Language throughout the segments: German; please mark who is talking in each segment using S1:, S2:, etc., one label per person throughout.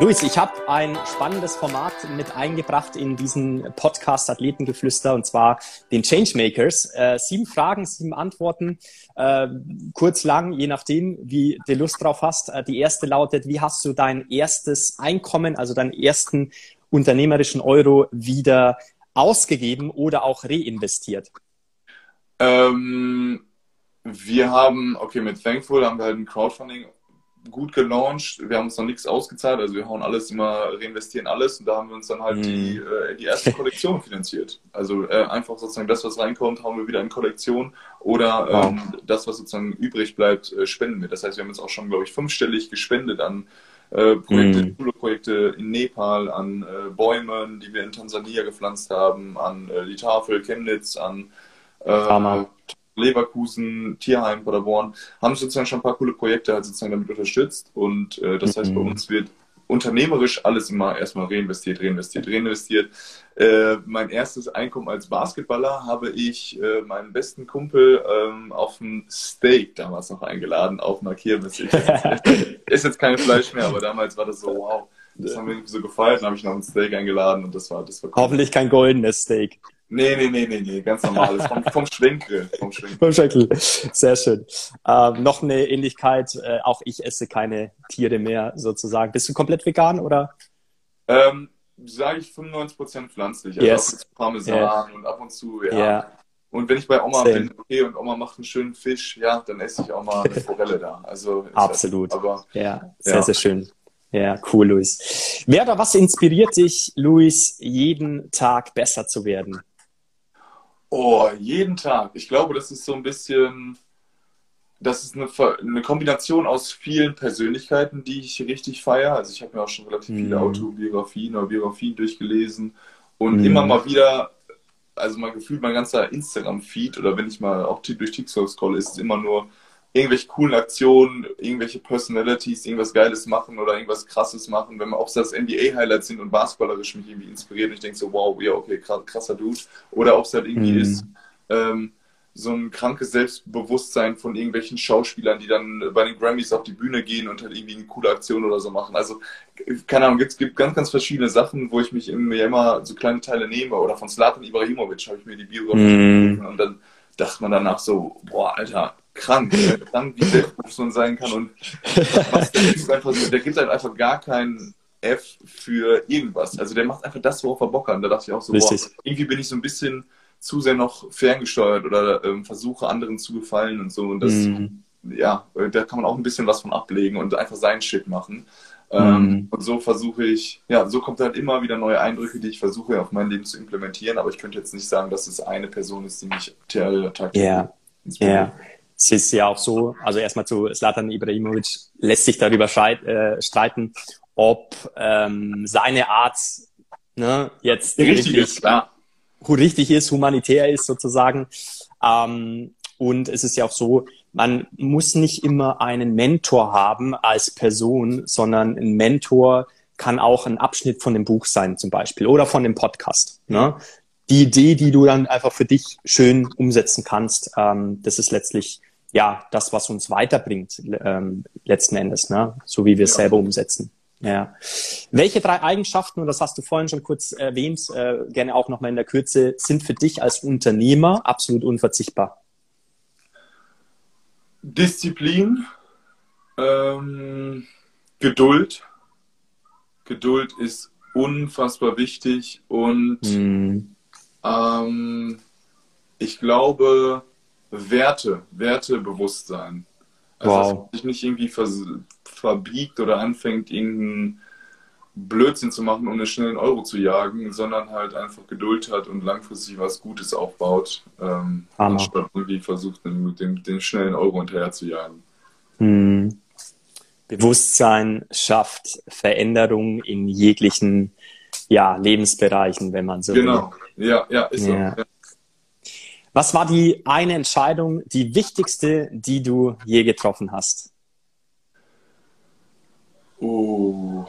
S1: Luis, ich habe ein spannendes Format mit eingebracht in diesen Podcast Athletengeflüster und zwar den Changemakers. Äh, sieben Fragen, sieben Antworten, äh, kurz, lang, je nachdem, wie du Lust drauf hast. Äh, die erste lautet, wie hast du dein erstes Einkommen, also deinen ersten unternehmerischen Euro wieder ausgegeben oder auch reinvestiert?
S2: Ähm, wir haben, okay, mit Thankful haben wir halt ein Crowdfunding gut gelauncht. Wir haben uns noch nichts ausgezahlt, also wir hauen alles immer, reinvestieren alles und da haben wir uns dann halt mhm. die, äh, die erste Kollektion finanziert. Also äh, einfach sozusagen das, was reinkommt, hauen wir wieder in Kollektion oder ähm, wow. das, was sozusagen übrig bleibt, äh, spenden wir. Das heißt, wir haben jetzt auch schon, glaube ich, fünfstellig gespendet an äh, Projekte, mhm. Projekte in Nepal, an äh, Bäumen, die wir in Tansania gepflanzt haben, an äh, die Tafel Chemnitz, an äh, Leverkusen, Tierheim, Paderborn, haben sozusagen schon ein paar coole Projekte halt sozusagen damit unterstützt. Und äh, das mhm. heißt, bei mhm. uns wird unternehmerisch alles immer erstmal reinvestiert, reinvestiert, reinvestiert. Äh, mein erstes Einkommen als Basketballer habe ich äh, meinen besten Kumpel ähm, auf ein Steak damals noch eingeladen, auf einer Kirmes. ist jetzt kein Fleisch mehr, aber damals war das so, wow. Das haben wir so gefeiert, dann habe ich noch ein Steak eingeladen und das war, das war
S1: cool. Hoffentlich kein goldenes Steak.
S2: Nee, nee, nee, nee, nee, ganz normales. Vom, vom Schwenkel. Vom
S1: Schwenkel. Vom Schwenkel. Sehr schön. Ähm, noch eine Ähnlichkeit. Äh, auch ich esse keine Tiere mehr, sozusagen. Bist du komplett vegan oder?
S2: Ähm, Sage ich 95% pflanzlich. Also yes. Parmesan yeah. und ab und zu, ja. Yeah. Und wenn ich bei Oma Same. bin, okay, und Oma macht einen schönen Fisch, ja, dann esse ich auch mal eine Forelle da. Also
S1: Absolut. Halt, aber, ja, sehr, ja. sehr schön. Ja, cool, Luis. Wer oder was inspiriert dich, Luis, jeden Tag besser zu werden?
S2: Oh, jeden Tag. Ich glaube, das ist so ein bisschen, das ist eine, eine Kombination aus vielen Persönlichkeiten, die ich richtig feiere. Also ich habe mir auch schon relativ mhm. viele Autobiografien oder Biografien durchgelesen und mhm. immer mal wieder, also mal gefühlt mein ganzer Instagram-Feed oder wenn ich mal auch durch TikTok scrolle, ist es immer nur irgendwelche coolen Aktionen, irgendwelche Personalities, irgendwas Geiles machen oder irgendwas Krasses machen, wenn man, ob es das NBA-Highlights sind und basketballerisch mich irgendwie inspiriert und ich denke so, wow, ja, okay, krasser Dude. Oder ob es halt irgendwie mhm. ist, ähm, so ein krankes Selbstbewusstsein von irgendwelchen Schauspielern, die dann bei den Grammys auf die Bühne gehen und halt irgendwie eine coole Aktion oder so machen. Also, keine Ahnung, es gibt ganz, ganz verschiedene Sachen, wo ich mich mir immer so kleine Teile nehme. Oder von Slatan Ibrahimovic habe ich mir die Biografie mm. und dann dachte man danach so, boah, Alter, krank, krank wie selbstbewusst man sein kann. Und was der, ist einfach so, der gibt halt einfach gar keinen F für irgendwas. Also der macht einfach das, worauf er Bock hat. Und da dachte ich auch so, boah, irgendwie bin ich so ein bisschen zu sehr noch ferngesteuert oder ähm, versuche anderen zu gefallen und so. Und das, mm. ja, da kann man auch ein bisschen was von ablegen und einfach seinen Shit machen. Ähm, mm. Und so versuche ich, ja, so kommt halt immer wieder neue Eindrücke, die ich versuche auf mein Leben zu implementieren. Aber ich könnte jetzt nicht sagen, dass es eine Person ist, die mich tagtäglich
S1: yeah. inspiriert. Yeah es ist ja auch so, also erstmal zu Slatan Ibrahimovic lässt sich darüber äh, streiten, ob ähm, seine Art ne, jetzt
S2: richtig ist, klar.
S1: richtig ist, humanitär ist sozusagen. Ähm, und es ist ja auch so, man muss nicht immer einen Mentor haben als Person, sondern ein Mentor kann auch ein Abschnitt von dem Buch sein zum Beispiel oder von dem Podcast. Ne? Die Idee, die du dann einfach für dich schön umsetzen kannst, ähm, das ist letztlich ja das, was uns weiterbringt ähm, letzten Endes, ne? so wie wir es ja. selber umsetzen. Ja. Welche drei Eigenschaften, und das hast du vorhin schon kurz erwähnt, äh, gerne auch nochmal in der Kürze, sind für dich als Unternehmer absolut unverzichtbar?
S2: Disziplin, ähm, Geduld. Geduld ist unfassbar wichtig und mm. ähm, ich glaube, Werte, Wertebewusstsein. Also, wow. dass man sich nicht irgendwie ver verbiegt oder anfängt, irgendeinen Blödsinn zu machen, um einen schnellen Euro zu jagen, sondern halt einfach Geduld hat und langfristig was Gutes aufbaut, ähm, anstatt irgendwie versucht, den, den, den schnellen Euro hinterher zu jagen.
S1: Hm. Bewusstsein schafft Veränderung in jeglichen ja, Lebensbereichen, wenn man so
S2: genau. will. Genau, ja, ja, ist ja. so. Ja.
S1: Was war die eine Entscheidung, die wichtigste, die du je getroffen hast?
S2: Oh.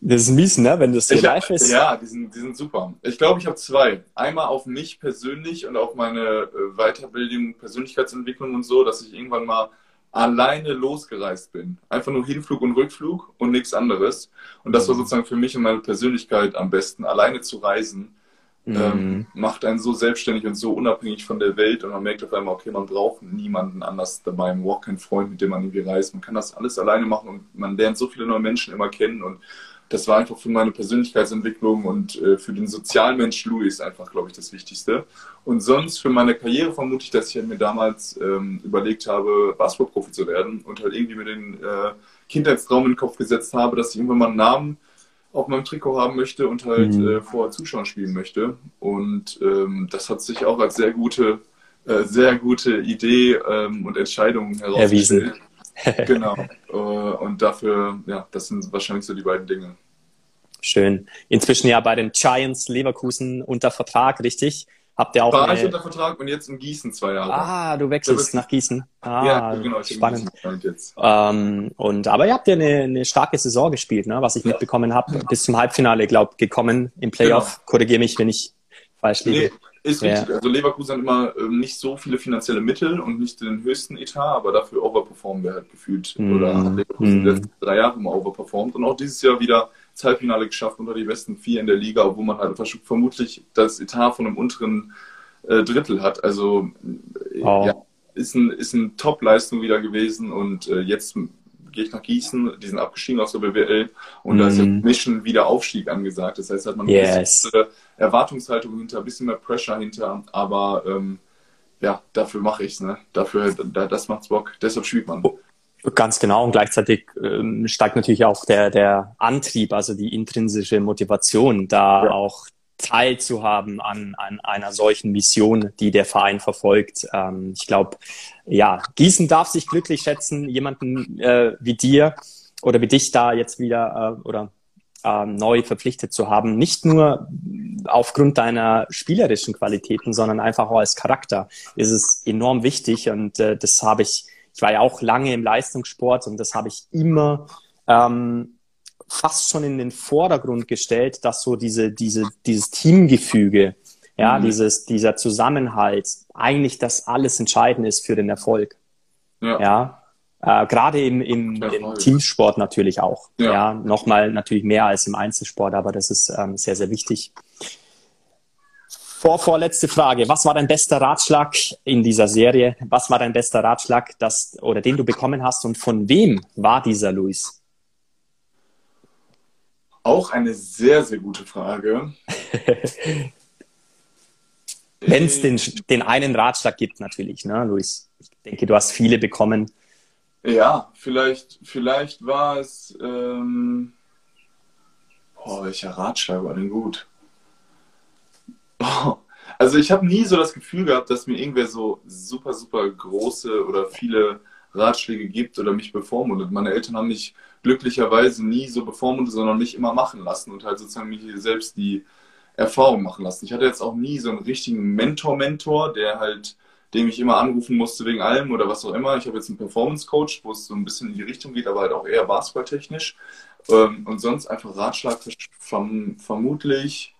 S1: das ist mies, ne? Wenn das so live ist.
S2: Ja, die sind, die sind super. Ich glaube, ich habe zwei. Einmal auf mich persönlich und auf meine äh, Weiterbildung, Persönlichkeitsentwicklung und so, dass ich irgendwann mal alleine losgereist bin. Einfach nur Hinflug und Rückflug und nichts anderes. Und das war mhm. sozusagen für mich und meine Persönlichkeit am besten, alleine zu reisen. Mhm. Ähm, macht einen so selbstständig und so unabhängig von der Welt und man merkt auf einmal, okay, man braucht niemanden anders dabei, man braucht keinen Freund, mit dem man irgendwie reist. Man kann das alles alleine machen und man lernt so viele neue Menschen immer kennen und das war einfach für meine Persönlichkeitsentwicklung und äh, für den Sozialmensch Louis einfach, glaube ich, das Wichtigste. Und sonst für meine Karriere vermute ich, dass ich mir damals ähm, überlegt habe, Basketballprofi zu werden und halt irgendwie mir den äh, Kindheitstraum in den Kopf gesetzt habe, dass ich irgendwann mal einen Namen auf meinem Trikot haben möchte und halt mhm. äh, vor Zuschauern spielen möchte. Und ähm, das hat sich auch als sehr gute, äh, sehr gute Idee ähm, und Entscheidung herausgestellt. Erwiesen genau. Äh, und dafür, ja, das sind wahrscheinlich so die beiden Dinge.
S1: Schön. Inzwischen ja bei den Giants Leverkusen unter Vertrag, richtig? Habt ihr auch
S2: War eine... ich unter Vertrag und jetzt in Gießen zwei Jahre.
S1: Ah, du wechselst nach Gießen. Ah, ja, genau. Spannend. Jetzt. Ähm, und, aber ihr habt ja eine, eine starke Saison gespielt, ne? was ich ja. mitbekommen habe. Bis zum Halbfinale, glaube gekommen im Playoff. Genau. Korrigiere mich, wenn ich falsch liege. Nee,
S2: ist richtig. Ja. Also Leverkusen hat immer ähm, nicht so viele finanzielle Mittel und nicht den höchsten Etat, aber dafür overperformen wir halt gefühlt. Mm. Oder hat Leverkusen mm. die letzten drei Jahre immer overperformt und auch dieses Jahr wieder das Halbfinale geschafft unter die besten vier in der Liga, obwohl man halt vermutlich das Etat von einem unteren äh, Drittel hat. Also oh. ja, ist, ein, ist eine Top-Leistung wieder gewesen und äh, jetzt gehe ich nach Gießen, die sind abgestiegen aus der BWL und mm. da ist mhm. Mission wieder Aufstieg angesagt. Das heißt, hat man yes. ein bisschen Erwartungshaltung hinter, ein bisschen mehr Pressure hinter, aber ähm, ja, dafür mache ich es, ne? Dafür, da, das macht's Bock, deshalb spielt man.
S1: Ganz genau und gleichzeitig ähm, steigt natürlich auch der, der Antrieb, also die intrinsische Motivation, da ja. auch teilzuhaben an, an einer solchen Mission, die der Verein verfolgt. Ähm, ich glaube, ja, Gießen darf sich glücklich schätzen, jemanden äh, wie dir oder wie dich da jetzt wieder äh, oder äh, neu verpflichtet zu haben. Nicht nur aufgrund deiner spielerischen Qualitäten, sondern einfach auch als Charakter ist es enorm wichtig und äh, das habe ich, ich war ja auch lange im Leistungssport und das habe ich immer ähm, fast schon in den Vordergrund gestellt, dass so diese, diese, dieses Teamgefüge, ja, mhm. dieses, dieser Zusammenhalt eigentlich das alles entscheidend ist für den Erfolg. Ja. ja? Äh, Gerade im, im, im Teamsport natürlich auch. Ja. ja, nochmal natürlich mehr als im Einzelsport, aber das ist ähm, sehr, sehr wichtig. Vor, vorletzte Frage. Was war dein bester Ratschlag in dieser Serie? Was war dein bester Ratschlag, das, oder den du bekommen hast und von wem war dieser Luis?
S2: Auch eine sehr, sehr gute Frage.
S1: Wenn es den, den einen Ratschlag gibt, natürlich, ne, Luis? Ich denke, du hast viele bekommen.
S2: Ja, vielleicht, vielleicht war es. Ähm, boah, welcher Ratschlag war denn gut? Also, ich habe nie so das Gefühl gehabt, dass mir irgendwer so super, super große oder viele Ratschläge gibt oder mich bevormundet. Meine Eltern haben mich glücklicherweise nie so bevormundet, sondern mich immer machen lassen und halt sozusagen mich selbst die Erfahrung machen lassen. Ich hatte jetzt auch nie so einen richtigen Mentor-Mentor, der halt, dem ich immer anrufen musste wegen allem oder was auch immer. Ich habe jetzt einen Performance-Coach, wo es so ein bisschen in die Richtung geht, aber halt auch eher basketballtechnisch. Ähm, und sonst einfach Ratschlag verm vermutlich.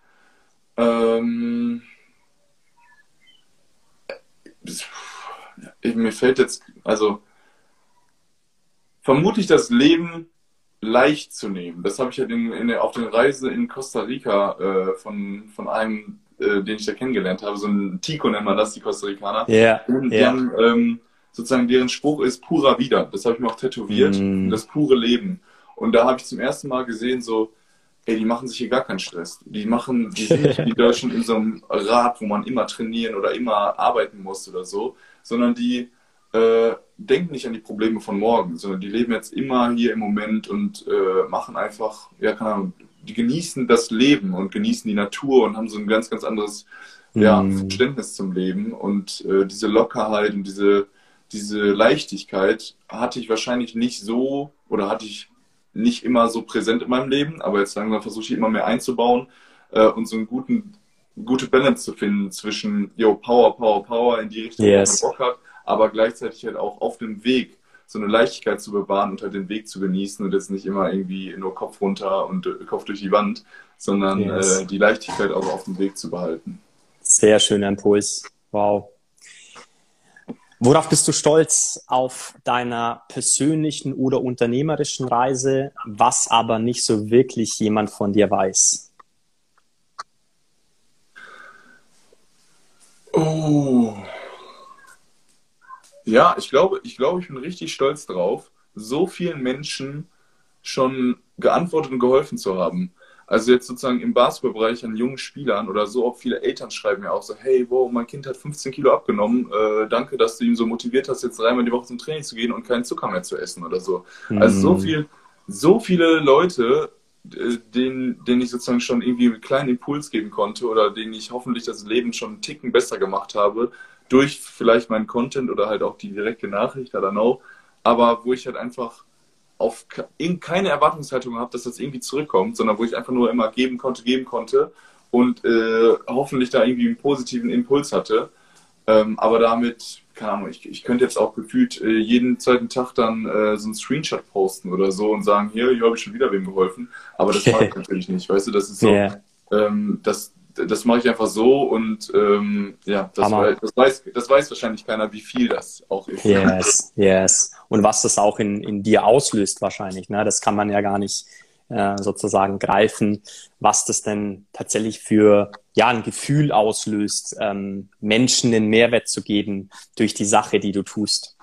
S2: Ähm, mir fällt jetzt, also vermutlich das Leben leicht zu nehmen. Das habe ich ja in, auf der Reise in Costa Rica äh, von, von einem, äh, den ich da kennengelernt habe, so ein Tico nennt man das, die Costa Ricaner.
S1: Ja.
S2: Yeah, yeah. Deren, ähm, sozusagen deren Spruch ist pura vida. Das habe ich mir auch tätowiert. Mm. Das pure Leben. Und da habe ich zum ersten Mal gesehen, so, ey, die machen sich hier gar keinen Stress. Die machen, die sind nicht wie Deutschen in so einem Rad, wo man immer trainieren oder immer arbeiten muss oder so, sondern die äh, denken nicht an die Probleme von morgen, sondern die leben jetzt immer hier im Moment und äh, machen einfach, ja, keine Ahnung, die genießen das Leben und genießen die Natur und haben so ein ganz, ganz anderes ja, mm. Verständnis zum Leben. Und äh, diese Lockerheit und diese, diese Leichtigkeit hatte ich wahrscheinlich nicht so oder hatte ich nicht immer so präsent in meinem Leben, aber jetzt langsam versuche ich immer mehr einzubauen äh, und so einen guten, gute Balance zu finden zwischen, yo, Power, Power, Power in die Richtung, yes. wo man Bock hat aber gleichzeitig halt auch auf dem Weg so eine Leichtigkeit zu bewahren und halt den Weg zu genießen und jetzt nicht immer irgendwie nur Kopf runter und äh, Kopf durch die Wand, sondern yes. äh, die Leichtigkeit auch auf dem Weg zu behalten.
S1: Sehr schöner Impuls. Wow. Worauf bist du stolz auf deiner persönlichen oder unternehmerischen Reise, was aber nicht so wirklich jemand von dir weiß?
S2: Oh. Ja, ich glaube, ich glaube, ich bin richtig stolz drauf, so vielen Menschen schon geantwortet und geholfen zu haben. Also jetzt sozusagen im Basketballbereich an jungen Spielern oder so, auch viele Eltern schreiben mir auch so, hey, wow, mein Kind hat 15 Kilo abgenommen, äh, danke, dass du ihn so motiviert hast, jetzt dreimal die Woche zum Training zu gehen und keinen Zucker mehr zu essen oder so. Mhm. Also so viel, so viele Leute, denen, denen ich sozusagen schon irgendwie einen kleinen Impuls geben konnte oder denen ich hoffentlich das Leben schon einen Ticken besser gemacht habe, durch vielleicht meinen Content oder halt auch die direkte Nachricht, I don't know, aber wo ich halt einfach auf keine Erwartungshaltung habe, dass das irgendwie zurückkommt, sondern wo ich einfach nur immer geben konnte, geben konnte und äh, hoffentlich da irgendwie einen positiven Impuls hatte. Ähm, aber damit, keine Ahnung, ich, ich könnte jetzt auch gefühlt äh, jeden zweiten Tag dann äh, so einen Screenshot posten oder so und sagen, hier, hier habe ich schon wieder wem geholfen. Aber das mache ich natürlich nicht, weißt du, das ist so, yeah. ähm, das, das mache ich einfach so und ähm, ja, das, weiß, das, weiß, das weiß wahrscheinlich keiner, wie viel das auch ist.
S1: Yes, yes. Und was das auch in, in dir auslöst wahrscheinlich. Ne? Das kann man ja gar nicht äh, sozusagen greifen, was das denn tatsächlich für ja ein Gefühl auslöst, ähm, Menschen den Mehrwert zu geben durch die Sache, die du tust.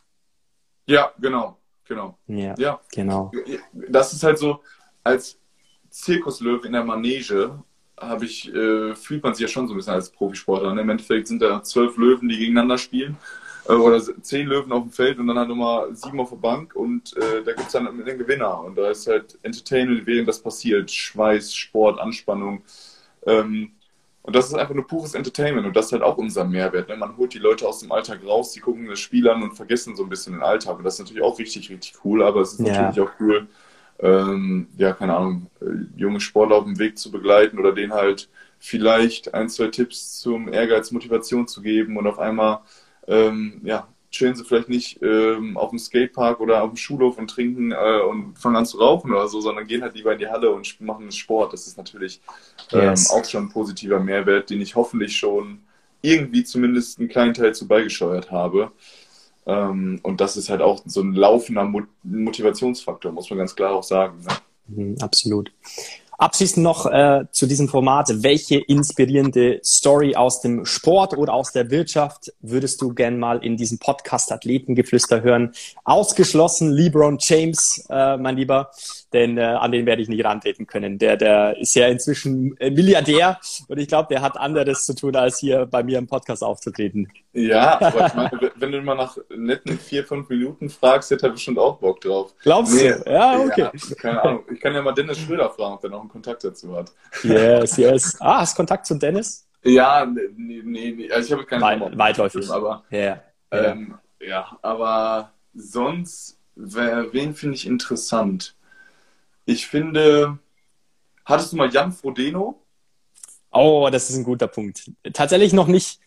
S2: Ja, genau, genau.
S1: Ja, ja. genau.
S2: Das ist halt so als Zirkuslöwe in der Manege habe ich, äh, fühlt man sich ja schon so ein bisschen als Profisportler. Ne? Im Endeffekt sind da zwölf Löwen, die gegeneinander spielen. Äh, oder zehn Löwen auf dem Feld und dann halt nochmal sieben auf der Bank und äh, da gibt es dann den Gewinner. Und da ist halt Entertainment, während das passiert. Schweiß, Sport, Anspannung. Ähm, und das ist einfach nur pures Entertainment und das ist halt auch unser Mehrwert. Ne? Man holt die Leute aus dem Alltag raus, die gucken das Spiel an und vergessen so ein bisschen den Alltag. Und das ist natürlich auch richtig, richtig cool, aber es ist ja. natürlich auch cool, ähm, ja, keine Ahnung, äh, junge Sportler auf dem Weg zu begleiten oder denen halt vielleicht ein, zwei Tipps zum Ehrgeiz, Motivation zu geben und auf einmal, ähm, ja, chillen sie vielleicht nicht ähm, auf dem Skatepark oder auf dem Schulhof und trinken äh, und fangen an zu rauchen oder so, sondern gehen halt lieber in die Halle und machen Sport. Das ist natürlich ähm, yes. auch schon ein positiver Mehrwert, den ich hoffentlich schon irgendwie zumindest einen kleinen Teil zu beigesteuert habe. Ähm, und das ist halt auch so ein laufender Motivationsfaktor, muss man ganz klar auch sagen.
S1: Ne? Mhm, absolut. Abschließend noch äh, zu diesem Format. Welche inspirierende Story aus dem Sport oder aus der Wirtschaft würdest du gern mal in diesem Podcast Athletengeflüster hören? Ausgeschlossen LeBron James, äh, mein Lieber denn äh, an den werde ich nicht rantreten können. Der, der ist ja inzwischen äh, Milliardär und ich glaube, der hat anderes zu tun, als hier bei mir im Podcast aufzutreten.
S2: Ja, aber ich meine, wenn du mal nach netten vier, fünf Minuten fragst, hätte er bestimmt auch Bock drauf.
S1: Glaubst nee, du? Ja, okay.
S2: Ja, keine Ahnung. Ich kann ja mal Dennis Schröder fragen, ob er noch einen Kontakt dazu hat.
S1: Yes, yes. Ah, hast du Kontakt zu Dennis?
S2: Ja, nee, nee, nee. Also ich habe keine
S1: Weit, Weitläufig.
S2: aber,
S1: yeah.
S2: Ähm, ja, aber sonst, wer, wen finde ich interessant? Ich finde, hattest du mal Jan Frodeno?
S1: Oh, das ist ein guter Punkt. Tatsächlich noch nicht.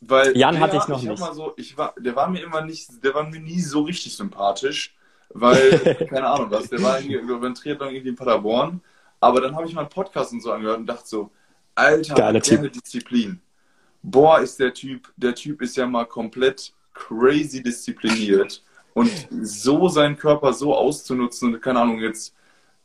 S2: Weil
S1: Jan hatte ich noch ich nicht.
S2: So, ich war, der war mir immer nicht, der war mir nie so richtig sympathisch, weil, keine Ahnung was, der war irgendwie über Triathlon irgendwie in Paderborn, aber dann habe ich mal einen Podcast und so angehört und dachte so, Alter,
S1: Geile
S2: Disziplin. Boah, ist der Typ, der Typ ist ja mal komplett crazy diszipliniert und so seinen Körper so auszunutzen keine Ahnung, jetzt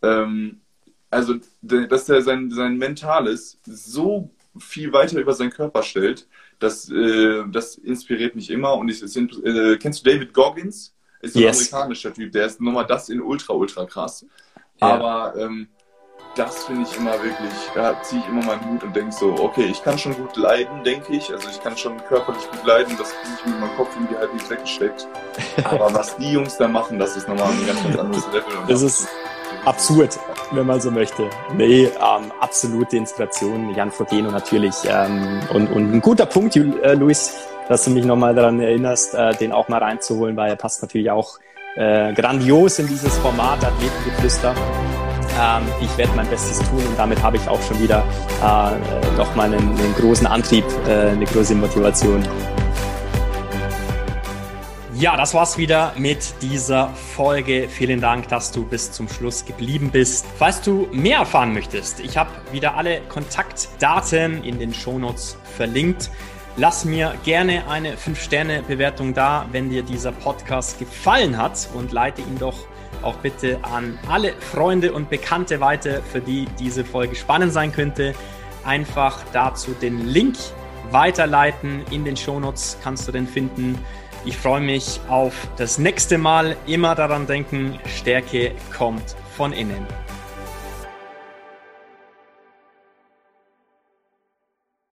S2: ähm, also, dass er sein, sein Mentales so viel weiter über seinen Körper stellt, das, äh, das inspiriert mich immer. Und ich, äh, kennst du David Goggins? Ist ein yes. amerikanischer Typ, der ist nochmal das in ultra, ultra krass. Ja. Aber ähm, das finde ich immer wirklich, da ziehe ich immer meinen Hut und denke so, okay, ich kann schon gut leiden, denke ich. Also ich kann schon körperlich gut leiden, das kriege ich mit meinem Kopf irgendwie halt nicht weggesteckt. Aber was die Jungs da machen, das ist nochmal ein ganz, ganz anderes Level.
S1: Und das ist absurd, wenn man so möchte. Nee, ähm, absolute Inspiration, Jan Frodeno natürlich. Ähm, und, und ein guter Punkt, äh, Luis, dass du mich nochmal daran erinnerst, äh, den auch mal reinzuholen, weil er passt natürlich auch äh, grandios in dieses Format Athletengeflüster. Ähm, ich werde mein Bestes tun und damit habe ich auch schon wieder äh, nochmal einen, einen großen Antrieb, äh, eine große Motivation. Ja, das war's wieder mit dieser Folge. Vielen Dank, dass du bis zum Schluss geblieben bist. Falls du mehr erfahren möchtest, ich habe wieder alle Kontaktdaten in den Shownotes verlinkt. Lass mir gerne eine 5-Sterne-Bewertung da, wenn dir dieser Podcast gefallen hat und leite ihn doch auch bitte an alle Freunde und Bekannte weiter, für die diese Folge spannend sein könnte. Einfach dazu den Link weiterleiten. In den Shownotes kannst du den finden. Ich freue mich auf das nächste Mal. Immer daran denken, Stärke kommt von innen.